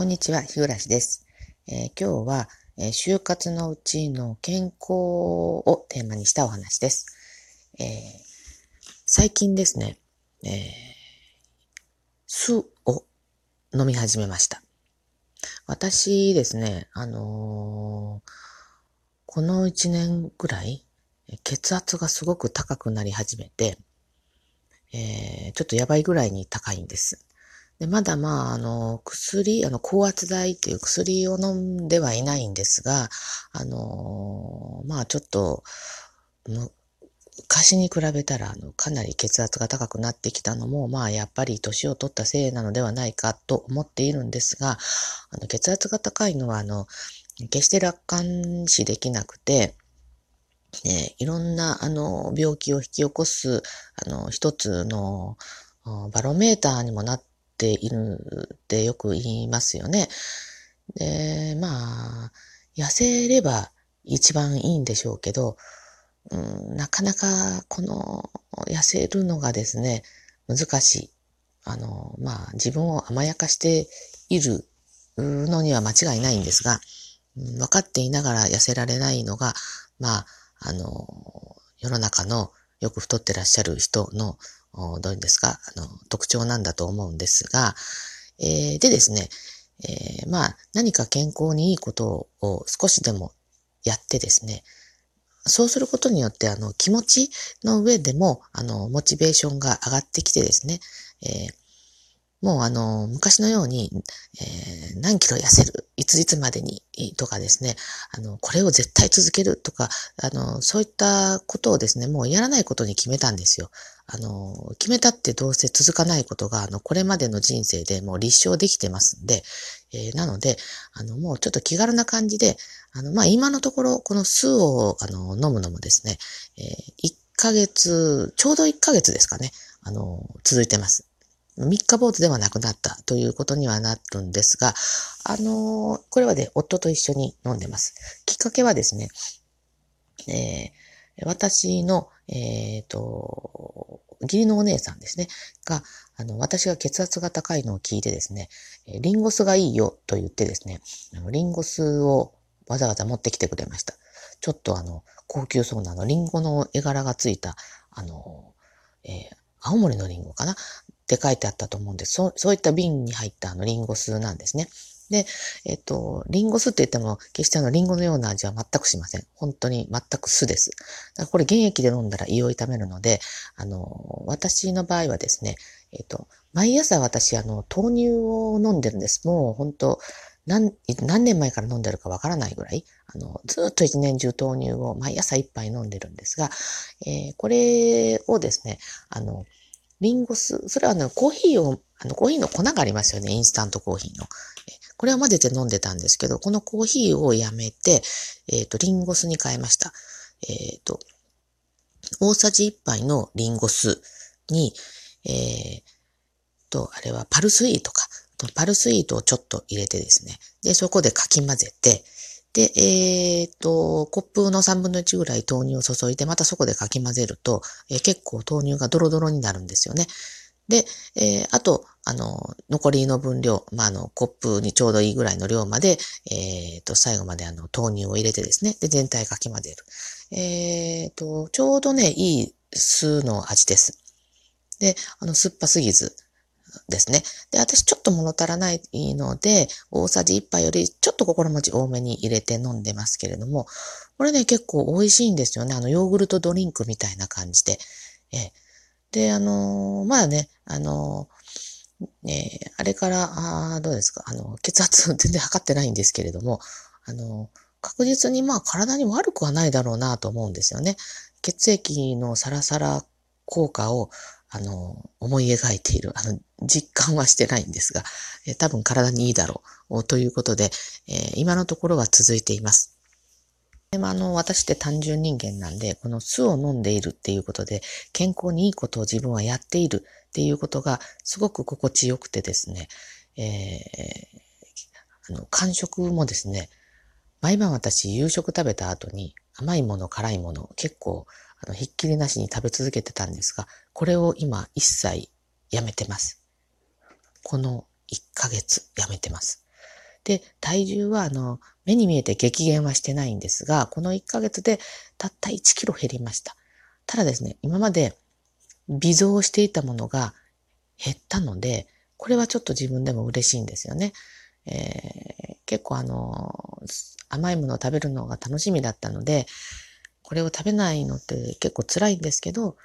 こんにちは、日暮です。えー、今日は、えー、就活のうちの健康をテーマにしたお話です。えー、最近ですね、えー、酢を飲み始めました。私ですね、あのこの1年ぐらい、血圧がすごく高くなり始めて、えちょっとやばいぐらいに高いんです。でまだまあ、あの、薬、あの、高圧剤っていう薬を飲んではいないんですが、あの、まあちょっと、昔に比べたら、あの、かなり血圧が高くなってきたのも、まあやっぱり年を取ったせいなのではないかと思っているんですが、あの、血圧が高いのは、あの、決して楽観視できなくて、ね、いろんな、あの、病気を引き起こす、あの、一つの、バロメーターにもなってているってよく言いますよね。で、まあ、痩せれば一番いいんでしょうけど、うん、なかなかこの痩せるのがですね、難しい。あの、まあ自分を甘やかしているのには間違いないんですが、分かっていながら痩せられないのが、まあ、あの、世の中のよく太ってらっしゃる人のどういうんですか、あの、特徴なんだと思うんですが、えー、でですね、えー、まあ、何か健康にいいことを少しでもやってですね、そうすることによって、あの、気持ちの上でも、あの、モチベーションが上がってきてですね、えー、もうあの、昔のように、えー、何キロ痩せる、いついつまでに、とかですね、あの、これを絶対続けるとか、あの、そういったことをですね、もうやらないことに決めたんですよ。あの、決めたってどうせ続かないことが、あの、これまでの人生でもう立証できてますんで、えー、なので、あの、もうちょっと気軽な感じで、あの、まあ、今のところ、この酢を、あの、飲むのもですね、えー、1ヶ月、ちょうど1ヶ月ですかね、あの、続いてます。三日坊主ではなくなったということにはなるんですが、あのー、これはね、夫と一緒に飲んでます。きっかけはですね、えー、私の、えっ、ー、と、義理のお姉さんですね、が、あの、私が血圧が高いのを聞いてですね、リンゴ酢がいいよと言ってですね、あのリンゴ酢をわざわざ持ってきてくれました。ちょっとあの、高級そうなの、リンゴの絵柄がついた、あの、えー、青森のリンゴかなって書いてあったと思うんです。そう、そういった瓶に入ったあのリンゴ酢なんですね。で、えっと、リンゴ酢って言っても、決してあの、リンゴのような味は全くしません。本当に全く酢です。だからこれ原液で飲んだら胃を痛めるので、あの、私の場合はですね、えっと、毎朝私、あの、豆乳を飲んでるんです。もう本当何、何年前から飲んでるかわからないぐらい、あの、ずっと一年中豆乳を毎朝一杯飲んでるんですが、えー、これをですね、あの、リンゴ酢、それはあの、コーヒーを、あの、コーヒーの粉がありますよね、インスタントコーヒーの。これを混ぜて飲んでたんですけど、このコーヒーをやめて、えっ、ー、と、リンゴ酢に変えました。えっ、ー、と、大さじ1杯のリンゴ酢に、えー、と、あれはパルスイートか。パルスイートをちょっと入れてですね。で、そこでかき混ぜて、で、えっ、と、コップの3分の1ぐらい豆乳を注いで、またそこでかき混ぜると、えー、結構豆乳がドロドロになるんですよね。で、えー、あと、あの、残りの分量、まあ、あの、コップにちょうどいいぐらいの量まで、えっ、と、最後まであの、豆乳を入れてですね、で、全体かき混ぜる。えっ、と、ちょうどね、いい酢の味です。で、あの、酸っぱすぎず、ですね。で、私ちょっと物足らないので、大さじ1杯よりちょっと心持ち多めに入れて飲んでますけれども、これね、結構美味しいんですよね。あの、ヨーグルトドリンクみたいな感じで。えで、あのー、まあね、あのー、え、あれから、あどうですか、あの、血圧全然測ってないんですけれども、あの確実にまあ体に悪くはないだろうなと思うんですよね。血液のサラサラ効果をあの、思い描いている、あの、実感はしてないんですが、え多分体にいいだろう、ということで、え、今のところは続いています。でもあの、私って単純人間なんで、この酢を飲んでいるっていうことで、健康にいいことを自分はやっているっていうことが、すごく心地よくてですね、えー、あの、感触もですね、毎晩私夕食食べた後に甘いもの、辛いもの、結構あの、ひっきりなしに食べ続けてたんですが、これを今一切やめてます。この1ヶ月やめてます。で、体重は、あの、目に見えて激減はしてないんですが、この1ヶ月でたった1キロ減りました。ただですね、今まで微増していたものが減ったので、これはちょっと自分でも嬉しいんですよね。えー、結構あの、甘いものを食べるのが楽しみだったので、これを食べないのって結構辛いんですけど、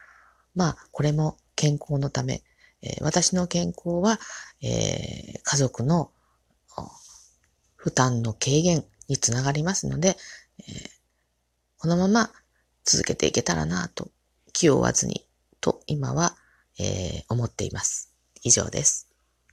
まあ、これも健康のため、え、私の健康は、え、家族の負担の軽減につながりますので、え、このまま続けていけたらなと、気負わずにと今は、え、思っています。以上です。